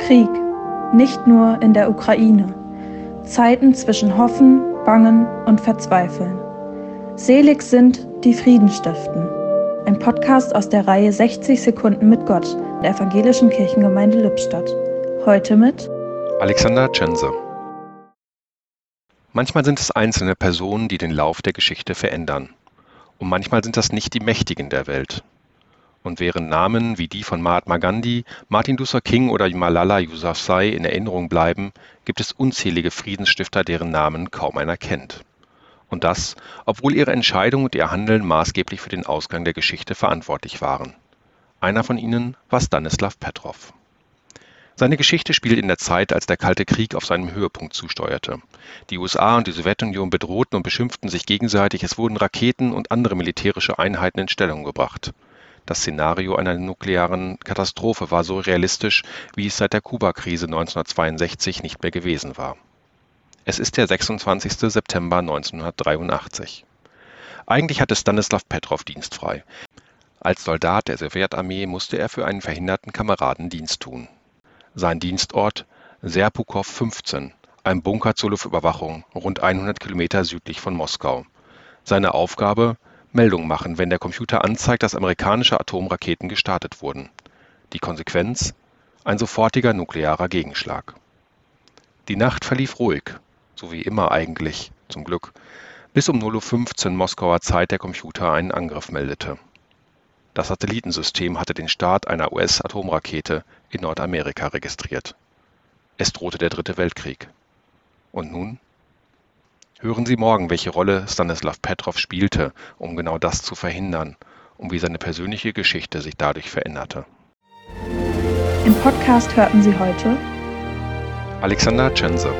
Krieg, nicht nur in der Ukraine. Zeiten zwischen Hoffen, Bangen und Verzweifeln. Selig sind, die Frieden stiften. Ein Podcast aus der Reihe 60 Sekunden mit Gott der Evangelischen Kirchengemeinde Lippstadt. Heute mit Alexander Tschense. Manchmal sind es einzelne Personen, die den Lauf der Geschichte verändern. Und manchmal sind das nicht die Mächtigen der Welt. Und während Namen wie die von Mahatma Gandhi, Martin Luther King oder Malala Yousafzai in Erinnerung bleiben, gibt es unzählige Friedensstifter, deren Namen kaum einer kennt. Und das, obwohl ihre Entscheidung und ihr Handeln maßgeblich für den Ausgang der Geschichte verantwortlich waren. Einer von ihnen war Stanislav Petrov. Seine Geschichte spielt in der Zeit, als der Kalte Krieg auf seinem Höhepunkt zusteuerte. Die USA und die Sowjetunion bedrohten und beschimpften sich gegenseitig, es wurden Raketen und andere militärische Einheiten in Stellung gebracht. Das Szenario einer nuklearen Katastrophe war so realistisch, wie es seit der Kubakrise 1962 nicht mehr gewesen war. Es ist der 26. September 1983. Eigentlich hatte Stanislav Petrov dienstfrei. Als Soldat der Sowjetarmee musste er für einen verhinderten Kameraden Dienst tun. Sein Dienstort Serpukow 15, ein Bunker zur Luftüberwachung, rund 100 Kilometer südlich von Moskau. Seine Aufgabe Meldung machen, wenn der Computer anzeigt, dass amerikanische Atomraketen gestartet wurden. Die Konsequenz? Ein sofortiger nuklearer Gegenschlag. Die Nacht verlief ruhig, so wie immer eigentlich, zum Glück, bis um 0.15 Uhr Moskauer Zeit der Computer einen Angriff meldete. Das Satellitensystem hatte den Start einer US-Atomrakete in Nordamerika registriert. Es drohte der Dritte Weltkrieg. Und nun? Hören Sie morgen, welche Rolle Stanislav Petrov spielte, um genau das zu verhindern und wie seine persönliche Geschichte sich dadurch veränderte. Im Podcast hörten Sie heute Alexander Tschense